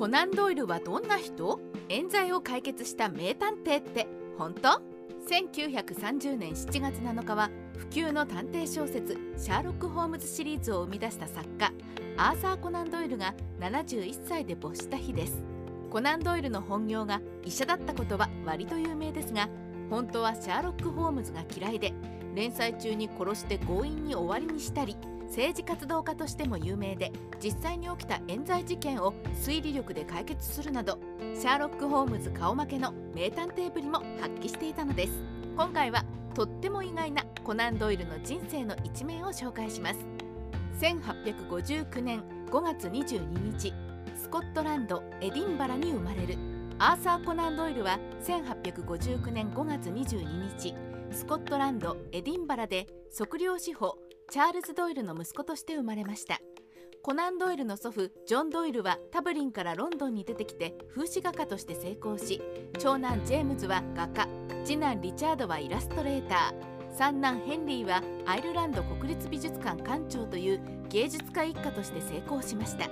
コナン・ドイルはどんな人？冤罪を解決した名探偵って。本当？1930年7月7日は不朽の探偵小説「シャーロック・ホームズ」シリーズを生み出した作家アーサー・コナン・ドイルが71歳で没した日です。コナン・ドイルの本業が医者だったことは割と有名ですが本当はシャーロック・ホームズが嫌いで連載中に殺して強引に終わりにしたり政治活動家としても有名で実際に起きた冤罪事件を推理力で解決するなどシャーロック・ホームズ顔負けの名探偵ぶりも発揮していたのです。今回はとっても意外なコナン・ドイルの人生の一面を紹介します。1859年5月22日スコットランドエディンバラに生まれる。アーサー・コナン・ドイルは1859年5月22日スコットランドエディンバラで測量司法チャールズ・ドイルの息子として生まれました。コナン・ドイルの祖父ジョン・ドイルはタブリンからロンドンに出てきて風刺画家として成功し長男ジェームズは画家次男リチャードはイラストレーター。三男ヘンリーはアイルランド国立美術館館長という芸術家一家として成功しました。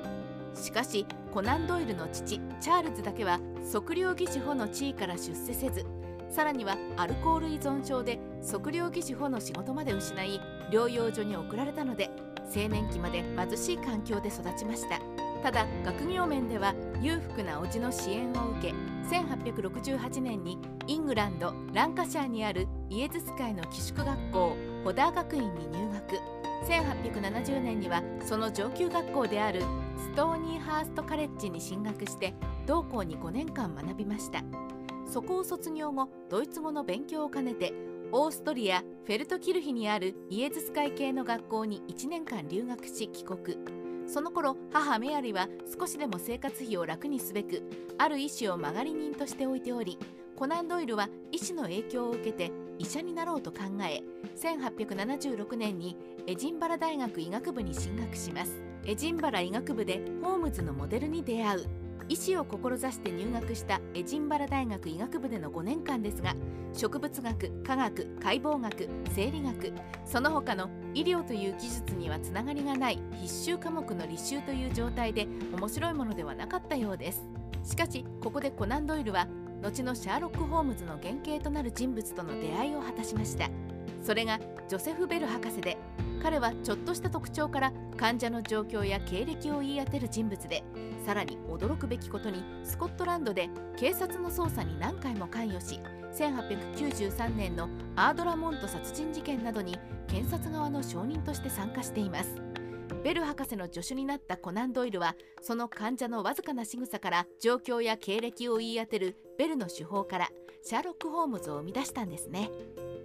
しかしコナン・ドイルの父チャールズだけは測量技師補の地位から出世せずさらにはアルコール依存症で測量技師補の仕事まで失い療養所に送られたので青年期まで貧しい環境で育ちました。ただ学業面では裕福な叔父の支援を受け1868年にイングランドランカシャーにあるイエズス会の寄宿学校ホダー学院に入学。1870年にはその上級学校であるストーニーハーストカレッジに進学して同校に5年間学びました。そこを卒業後ドイツ語の勉強を兼ねてオーストリア・フェルトキルヒにあるイエズス会系の学校に1年間留学し帰国。その頃母メアリは少しでも生活費を楽にすべくある医師を曲がり人として置いておりコナン・ドイルは医師の影響を受けて医者になろうと考え1876年にエジンバラ大学医学部に進学します。エジンバラ医学部でホームズのモデルに出会う。医師を志して入学したエジンバラ大学医学部での5年間ですが植物学科学解剖学生理学その他の医療という技術にはつながりがない必修科目の履修という状態で面白いものではなかったようです。しかしここでコナン・ドイルは後のシャーロック・ホームズの原型となる人物との出会いを果たしました。それがジョセフ・ベル博士で彼はちょっとした特徴から患者の状況や経歴を言い当てる人物でさらに驚くべきことにスコットランドで警察の捜査に何回も関与し1893年のアードラモント殺人事件などに検察側の証人として参加しています。ベル博士の助手になったコナン・ドイルはその患者のわずかな仕草から状況や経歴を言い当てるベルの手法からシャーロック・ホームズを生み出したんですね。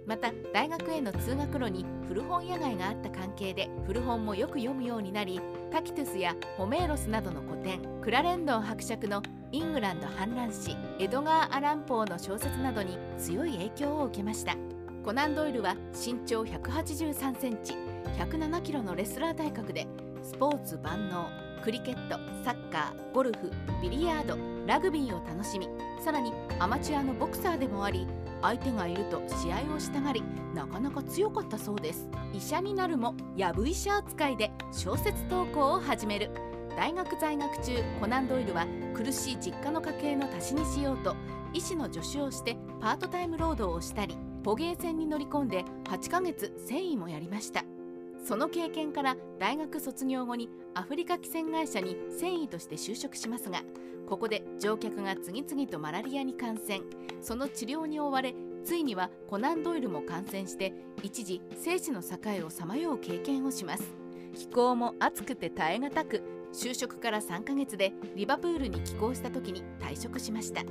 また大学への通学路に古本屋街があった関係で古本もよく読むようになりタキトゥスやホメーロスなどの古典クラレンドン伯爵のイングランド反乱史エドガー・アランポーの小説などに強い影響を受けました。コナン・ドイルは身長183センチ107キロのレスラー体格でスポーツ万能クリケットサッカーゴルフビリヤードラグビーを楽しみさらにアマチュアのボクサーでもあり相手がいると試合をしたがりなかなか強かったそうです。医者になるもやぶ医者扱いで小説投稿を始める。大学在学中コナン・ドイルは苦しい実家の家計の足しにしようと医師の助手をしてパートタイム労働をしたり捕鯨船に乗り込んで8ヶ月繊維もやりました。その経験から大学卒業後にアフリカ汽船会社に繊維として就職しますがここで乗客が次々とマラリアに感染。その治療に追われついにはコナン・ドイルも感染して一時生死の境をさまよう経験をします。気候も暑くて耐え難く就職から3ヶ月でリバプールに寄港した時に退職しました。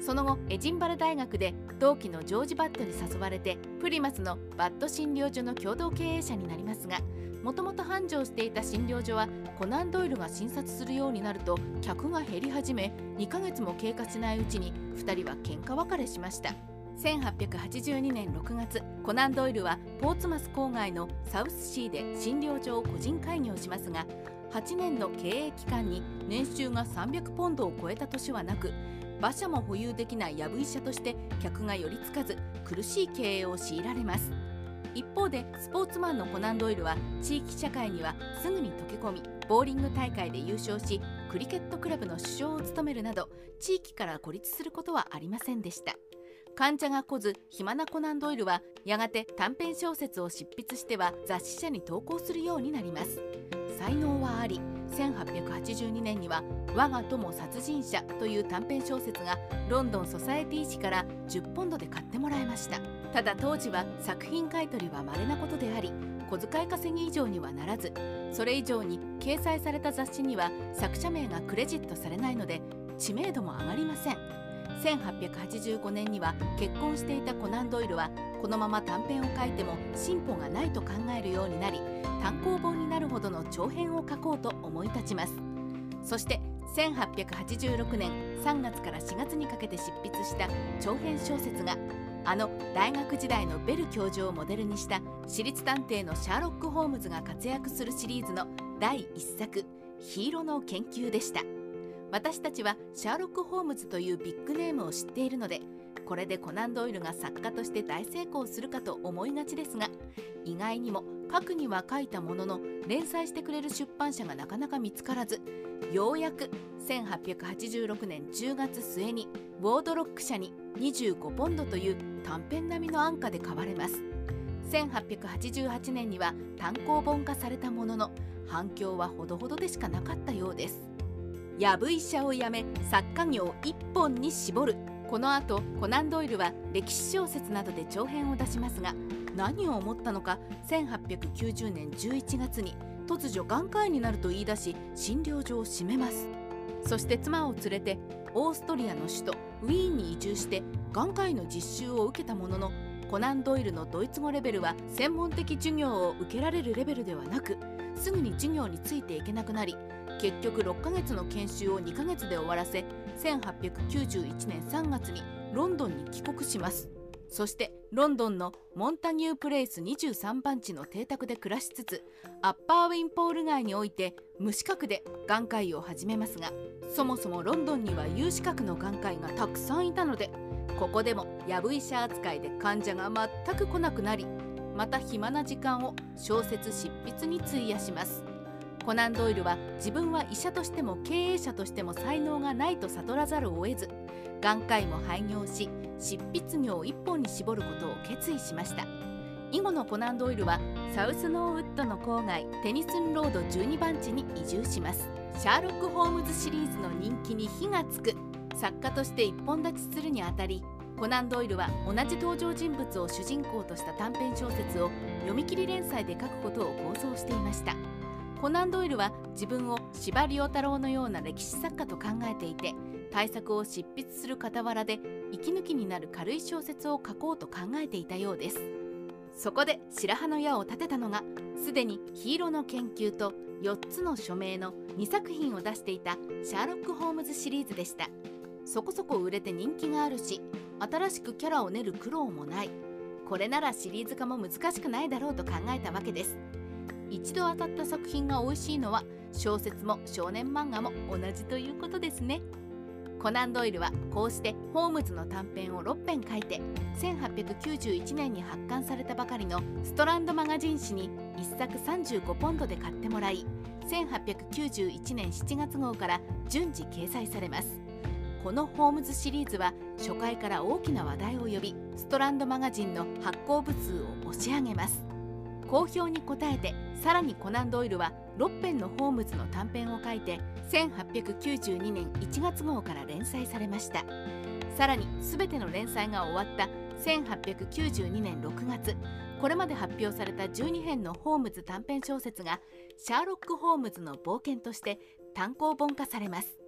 その後エジンバラ大学で同期のジョージ・バットに誘われてプリマスのバット診療所の共同経営者になりますがもともと繁盛していた診療所はコナン・ドイルが診察するようになると客が減り始め2ヶ月も経過しないうちに2人は喧嘩別れしました。1882年6月コナン・ドイルはポーツマス郊外のサウスシーで診療所を個人開業しますが8年の経営期間に年収が300ポンドを超えた年はなく馬車も保有できないやぶ医者として客が寄りつかず苦しい経営を強いられます。一方でスポーツマンのコナン・ドイルは地域社会にはすぐに溶け込みボーリング大会で優勝しクリケットクラブの首相を務めるなど地域から孤立することはありませんでした。患者が来ず暇なコナン・ドイルはやがて短編小説を執筆しては雑誌社に投稿するようになります。才能はあり1882年には「我が友殺人者」という短編小説がロンドンソサエティ誌から10ポンドで買ってもらえました。ただ当時は作品買取は稀なことであり小遣い稼ぎ以上にはならずそれ以上に掲載された雑誌には作者名がクレジットされないので知名度も上がりません。1885年には結婚していたコナン・ドイルはこのまま短編を書いても進歩がないと考えるようになり単行本になるほどの長編を書こうと思い立ちますそして1886年3月から4月にかけて執筆した長編小説があの大学時代のベル教授をモデルにした私立探偵のシャーロック・ホームズが活躍するシリーズの第1作「ヒーローの研究」でした。私たちはシャーロック・ホームズというビッグネームを知っているのでこれでコナン・ドイルが作家として大成功するかと思いがちですが意外にも書くには書いたものの連載してくれる出版社がなかなか見つからずようやく1886年10月末にウォードロック社に25ポンドという短編並みの安価で買われます。1888年には単行本化されたものの反響はほどほどでしかなかったようです。やぶ医者を辞め作家業一本に絞る。この後コナン・ドイルは歴史小説などで長編を出しますが何を思ったのか1890年11月に突如眼科医になると言い出し診療所を閉めます。そして妻を連れてオーストリアの首都ウィーンに移住して眼科医の実習を受けたもののコナン・ドイルのドイツ語レベルは専門的授業を受けられるレベルではなくすぐに授業についていけなくなり結局6ヶ月の研修を2ヶ月で終わらせ1891年3月にロンドンに帰国します。そしてロンドンのモンタニュープレイス23番地の邸宅で暮らしつつアッパーウィンポール街において無資格で眼科医を始めますがそもそもロンドンには有資格の眼科医がたくさんいたのでここでもやぶ医者扱いで患者が全く来なくなりまた暇な時間を小説執筆に費やします。コナン・ドイルは自分は医者としても経営者としても才能がないと悟らざるを得ず眼科医も廃業し執筆業一本に絞ることを決意しました。以後のコナン・ドイルはサウスノーウッドの郊外テニスンロード12番地に移住します。シャーロック・ホームズシリーズの人気に火がつく。作家として一本立ちするにあたりコナン・ドイルは同じ登場人物を主人公とした短編小説を読み切り連載で書くことを構想していました。コナン・ドイルは自分を司馬遼太郎のような歴史作家と考えていて大作を執筆する傍らで息抜きになる軽い小説を書こうと考えていたようです。そこで白羽の矢を立てたのがすでにヒーローの研究と4つの署名の2作品を出していたシャーロック・ホームズシリーズでした。そこそこ売れて人気があるし新しくキャラを練る苦労もない。これならシリーズ化も難しくないだろうと考えたわけです。一度当たった作品が美味しいのは小説も少年漫画も同じということですね。コナン・ドイルはこうしてホームズの短編を6編書いて1891年に発刊されたばかりのストランドマガジン誌に1作35ポンドで買ってもらい1891年7月号から順次掲載されます。このホームズシリーズは初回から大きな話題を呼びストランドマガジンの発行部数を押し上げます。好評に応えてさらにコナン・ドイルは6編のホームズの短編を書いて1892年1月号から連載されました。さらに全ての連載が終わった1892年6月これまで発表された12編のホームズ短編小説がシャーロック・ホームズの冒険として単行本化されます。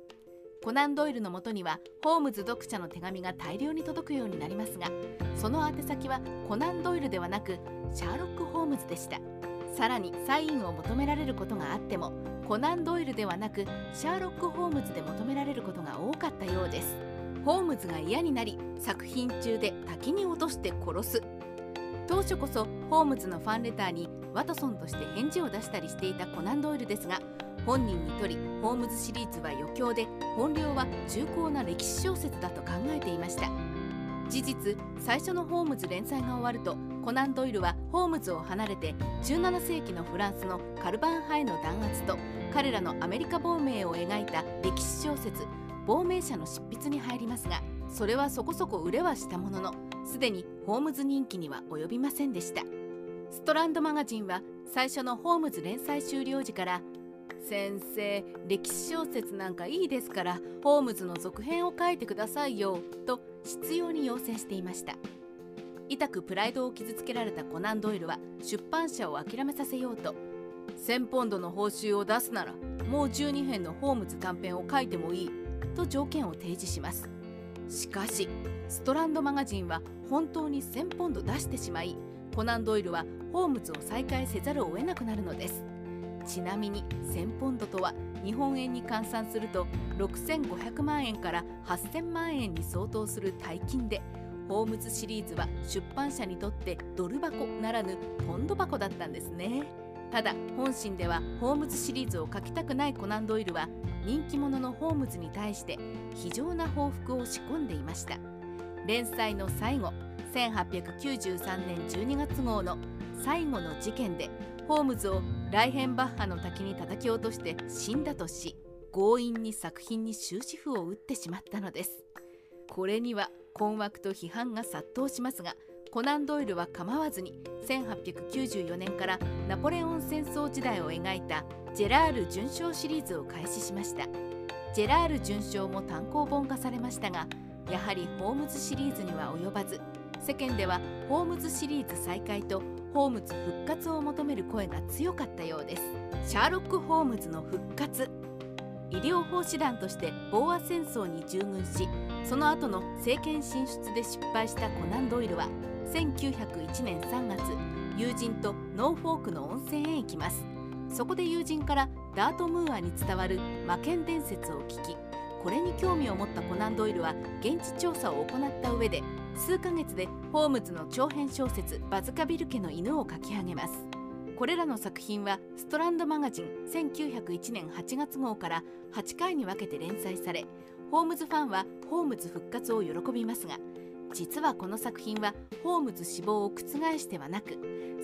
コナン・ドイルのもとにはホームズ読者の手紙が大量に届くようになりますがその宛先はコナン・ドイルではなくシャーロック・ホームズでした。さらにサインを求められることがあってもコナン・ドイルではなくシャーロック・ホームズで求められることが多かったようです。ホームズが嫌になり作品中で滝に落として殺す。当初こそホームズのファンレターにワトソンとして返事を出したりしていたコナン・ドイルですが本人にとりホームズシリーズは余興で本領は重厚な歴史小説だと考えていました。事実最初のホームズ連載が終わるとコナン・ドイルはホームズを離れて17世紀のフランスのカルバン派への弾圧と彼らのアメリカ亡命を描いた歴史小説「亡命者」の執筆に入りますがそれはそこそこ売れはしたもののすでにホームズ人気には及びませんでした。ストランドマガジンは最初のホームズ連載終了時から先生歴史小説なんかいいですからホームズの続編を書いてくださいよと執拗に要請していました。痛くプライドを傷つけられたコナン・ドイルは出版社を諦めさせようと。1000ポンドの報酬を出すならもう12編のホームズ短編を書いてもいいと条件を提示します。しかしストランドマガジンは本当に1000ポンド出してしまいコナン・ドイルはホームズを再開せざるを得なくなるのです。ちなみに1000ポンドとは日本円に換算すると6500万円から8000万円に相当する大金でホームズシリーズは出版社にとってドル箱ならぬポンド箱だったんですね。ただ本心ではホームズシリーズを書きたくないコナン・ドイルは人気者のホームズに対して非常な報復を仕込んでいました。連載の最後1893年12月号の最後の事件でホームズをライヘンバッハの滝に叩き落として死んだとし強引に作品に終止符を打ってしまったのです。これには困惑と批判が殺到しますがコナン・ドイルは構わずに1894年からナポレオン戦争時代を描いたジェラール準将シリーズを開始しました。ジェラール準将も単行本化されましたがやはりホームズシリーズには及ばず世間ではホームズシリーズ再開とホームズ復活を求める声が強かったようです。シャーロック・ホームズの復活。医療奉仕団としてボーア戦争に従軍しその後の政界進出で失敗したコナン・ドイルは1901年3月友人とノーフォークの温泉へ行きます。そこで友人からダートムーアに伝わる魔犬伝説を聞きこれに興味を持ったコナン・ドイルは現地調査を行った上で数ヶ月でホームズの長編小説「バズカビル家の犬」を書き上げます。これらの作品はストランドマガジン1901年8月号から8回に分けて連載されホームズファンはホームズ復活を喜びますが実はこの作品はホームズ死亡を覆してはなく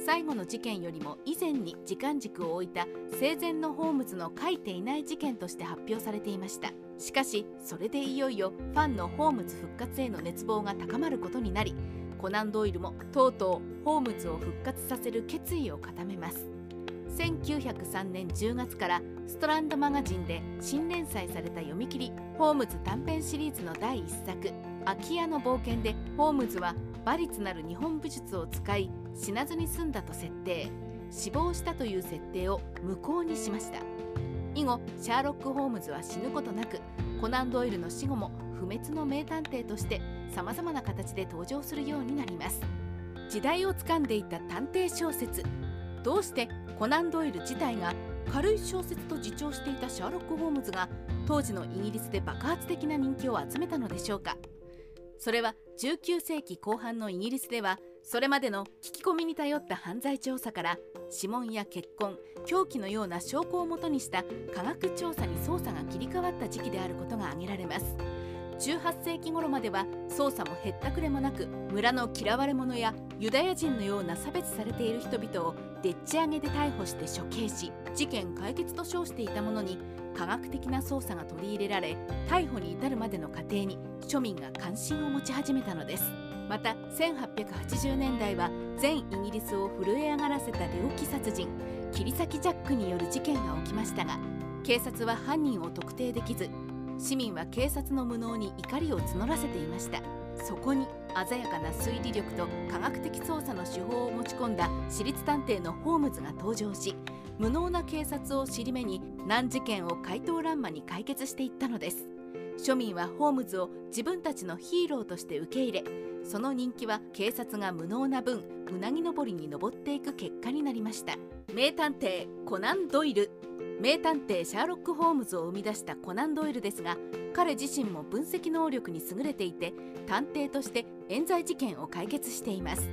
最後の事件よりも以前に時間軸を置いた生前のホームズの書いていない事件として発表されていました。しかしそれでいよいよファンのホームズ復活への熱望が高まることになりコナン・ドイルもとうとうホームズを復活させる決意を固めます。1903年10月からストランドマガジンで新連載された読み切りホームズ短編シリーズの第1作「空き家の冒険」でホームズは馬力なる日本武術を使い死なずに済んだと設定。死亡したという設定を無効にしました。以後シャーロック・ホームズは死ぬことなくコナン・ドイルの死後も不滅の名探偵としてさまざまな形で登場するようになります。時代をつかんでいた探偵小説どうしてコナン・ドイル自体が軽い小説と自重していたシャーロック・ホームズが当時のイギリスで爆発的な人気を集めたのでしょうか。それは19世紀後半のイギリスではそれまでの聞き込みに頼った犯罪調査から指紋や血痕凶器のような証拠をもとにした科学調査に捜査が切り替わった時期であることが挙げられます。18世紀頃までは捜査もへったくれもなく村の嫌われ者やユダヤ人のような差別されている人々をでっち上げで逮捕して処刑し事件解決と称していたものに科学的な捜査が取り入れられ逮捕に至るまでの過程に庶民が関心を持ち始めたのです。また1880年代は全イギリスを震え上がらせた猟奇殺人切り裂きジャックによる事件が起きましたが警察は犯人を特定できず市民は警察の無能に怒りを募らせていました。そこに鮮やかな推理力と科学的捜査の手法を持ち込んだ私立探偵のホームズが登場し無能な警察を尻目に難事件を怪盗乱魔に解決していったのです。庶民はホームズを自分たちのヒーローとして受け入れその人気は警察が無能な分うなぎ登りに登っていく結果になりました。名探偵コナン・ドイル。名探偵シャーロック・ホームズを生み出したコナン・ドイルですが彼自身も分析能力に優れていて探偵として冤罪事件を解決しています。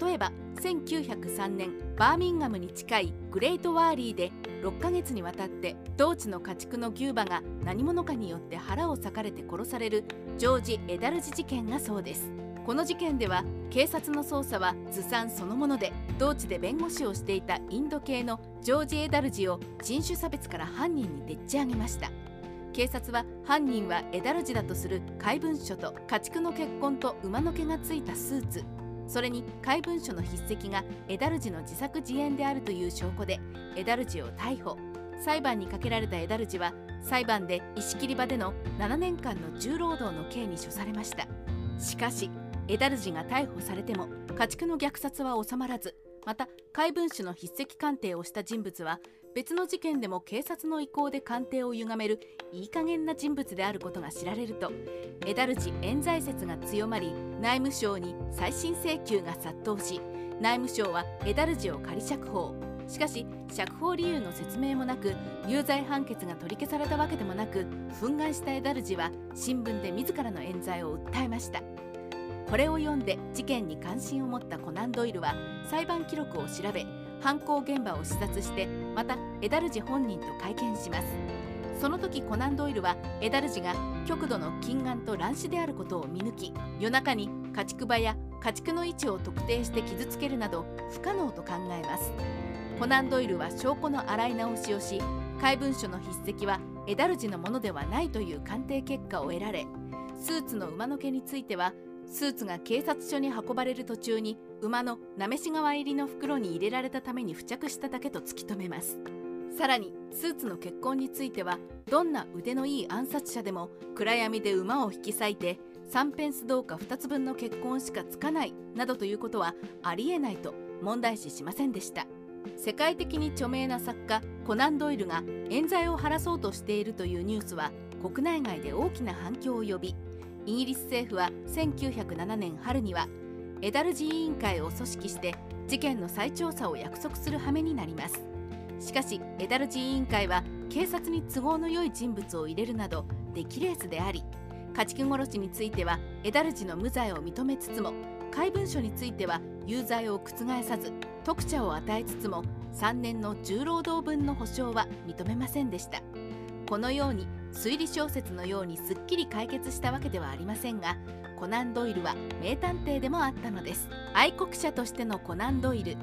例えば1903年バーミンガムに近いグレートワーリーで6ヶ月にわたって同地の家畜の牛馬が何者かによって腹を裂かれて殺されるジョージ・エダルジ事件がそうです。この事件では警察の捜査はずさんそのもので同地で弁護士をしていたインド系のジョージ・エダルジを人種差別から犯人にでっち上げました。警察は犯人はエダルジだとする怪文書と家畜の血痕と馬の毛がついたスーツ。それに怪文書の筆跡がエダルジの自作自演であるという証拠でエダルジを逮捕。裁判にかけられたエダルジは裁判で石切り場での7年間の重労働の刑に処されました。しかしエダルジが逮捕されても家畜の虐殺は収まらずまた怪文書の筆跡鑑定をした人物は別の事件でも警察の意向で鑑定を歪めるいい加減な人物であることが知られるとエダルジ冤罪説が強まり内務省に再審請求が殺到し内務省はエダルジを仮釈放。しかし釈放理由の説明もなく有罪判決が取り消されたわけでもなく憤慨したエダルジは新聞で自らの冤罪を訴えました。これを読んで事件に関心を持ったコナン・ドイルは裁判記録を調べ犯行現場を視察してまたエダルジ本人と会見します。その時コナン・ドイルはエダルジが極度の近眼と乱視であることを見抜き夜中に家畜場や家畜の位置を特定して傷つけるなど不可能と考えます。コナン・ドイルは証拠の洗い直しをし怪文書の筆跡はエダルジのものではないという鑑定結果を得られスーツの馬の毛についてはスーツが警察署に運ばれる途中に馬のなめし側入りの袋に入れられたために付着しただけと突き止めます。さらにスーツの結婚についてはどんな腕のいい暗殺者でも暗闇で馬を引き裂いて3ペンス銅貨2つ分の結婚しかつかないなどということはありえないと問題視しませんでした。世界的に著名な作家コナン・ドイルが冤罪を晴らそうとしているというニュースは国内外で大きな反響を呼びイギリス政府は1907年春にはエダルジ委員会を組織して事件の再調査を約束する羽目になります。しかしエダルジ委員会は警察に都合の良い人物を入れるなど出来レースであり家畜殺しについてはエダルジの無罪を認めつつも怪文書については有罪を覆さず特茶を与えつつも3年の重労働分の保証は認めませんでした。このように推理小説のようにすっきり解決したわけではありませんがコナン・ドイルは名探偵でもあったのです。愛国者としてのコナン・ドイル。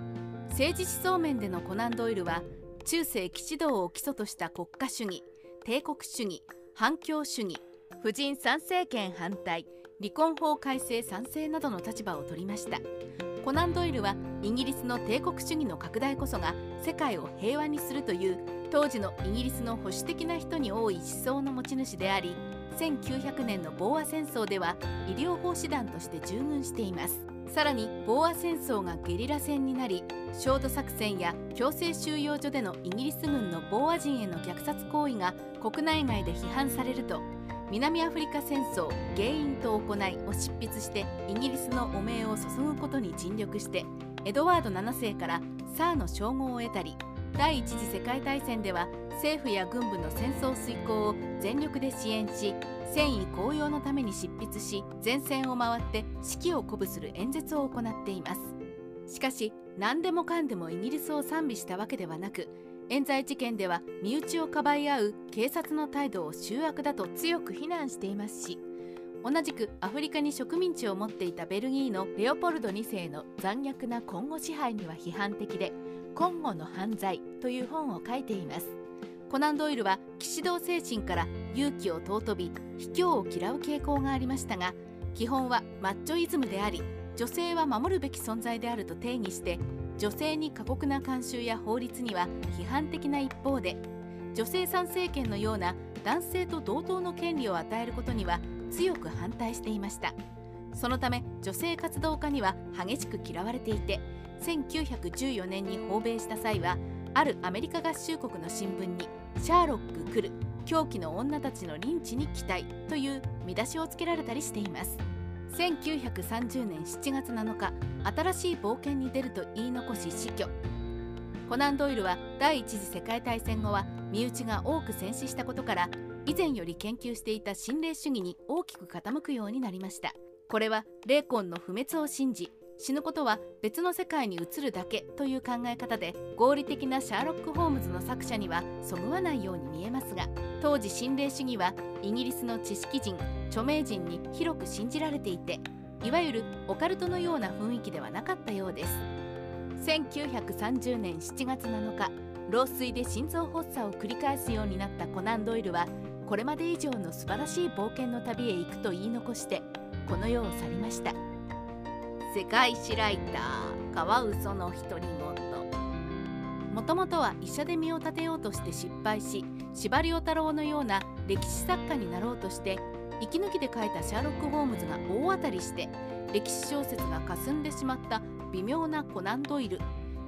政治思想面でのコナン・ドイルは中世騎士道を基礎とした国家主義帝国主義反共主義婦人参政権反対離婚法改正賛成などの立場を取りました。コナン・ドイルはイギリスの帝国主義の拡大こそが世界を平和にするという当時のイギリスの保守的な人に多い思想の持ち主であり1900年のボーア戦争では医療奉仕団として従軍しています。さらにボーア戦争がゲリラ戦になり焦土作戦や強制収容所でのイギリス軍のボーア人への虐殺行為が国内外で批判されると南アフリカ戦争原因と行いを執筆してイギリスの汚名を注ぐことに尽力してエドワード7世からサーの称号を得たり第一次世界大戦では政府や軍部の戦争遂行を全力で支援し戦意高揚のために執筆し前線を回って指揮を鼓舞する演説を行っています。しかし何でもかんでもイギリスを賛美したわけではなく冤罪事件では身内をかばい合う警察の態度を醜悪だと強く非難していますし同じくアフリカに植民地を持っていたベルギーのレオポルド2世の残虐な今後支配には批判的で「今後の犯罪」という本を書いています。コナン・ドイルは騎士道精神から勇気を尊び卑怯を嫌う傾向がありましたが基本はマッチョイズムであり女性は守るべき存在であると定義して女性に過酷な慣習や法律には批判的な一方で女性参政権のような男性と同等の権利を与えることには強く反対していました。そのため女性活動家には激しく嫌われていて1914年に訪米した際はあるアメリカ合衆国の新聞に「シャーロック来る狂気の女たちのリンチに期待」という見出しをつけられたりしています。1930年7月7日新しい冒険に出ると言い残し死去。コナン・ドイルは第一次世界大戦後は身内が多く戦死したことから以前より研究していた心霊主義に大きく傾くようになりました。これは霊魂の不滅を信じ死ぬことは別の世界に移るだけという考え方で合理的なシャーロック・ホームズの作者にはそぐわないように見えますが当時心霊主義はイギリスの知識人著名人に広く信じられていていわゆるオカルトのような雰囲気ではなかったようです。1930年7月7日老衰で心臓発作を繰り返すようになったコナン・ドイルはこれまで以上の素晴らしい冒険の旅へ行くと言い残してこの世を去りました。世界史ライターカワウソの独り言。もともとは医者で身を立てようとして失敗し司馬太郎のような歴史作家になろうとして息抜きで書いたシャーロック・ホームズが大当たりして歴史小説が霞んでしまった微妙なコナン・ドイル。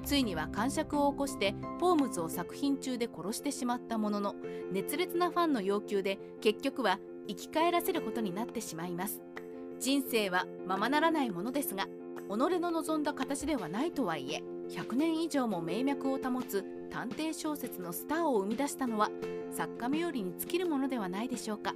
ついには感触を起こしてホームズを作品中で殺してしまったものの熱烈なファンの要求で結局は生き返らせることになってしまいます。人生はままならないものですが己の望んだ形ではないとはいえ100年以上も名脈を保つ探偵小説のスターを生み出したのは作家冥利に尽きるものではないでしょうか。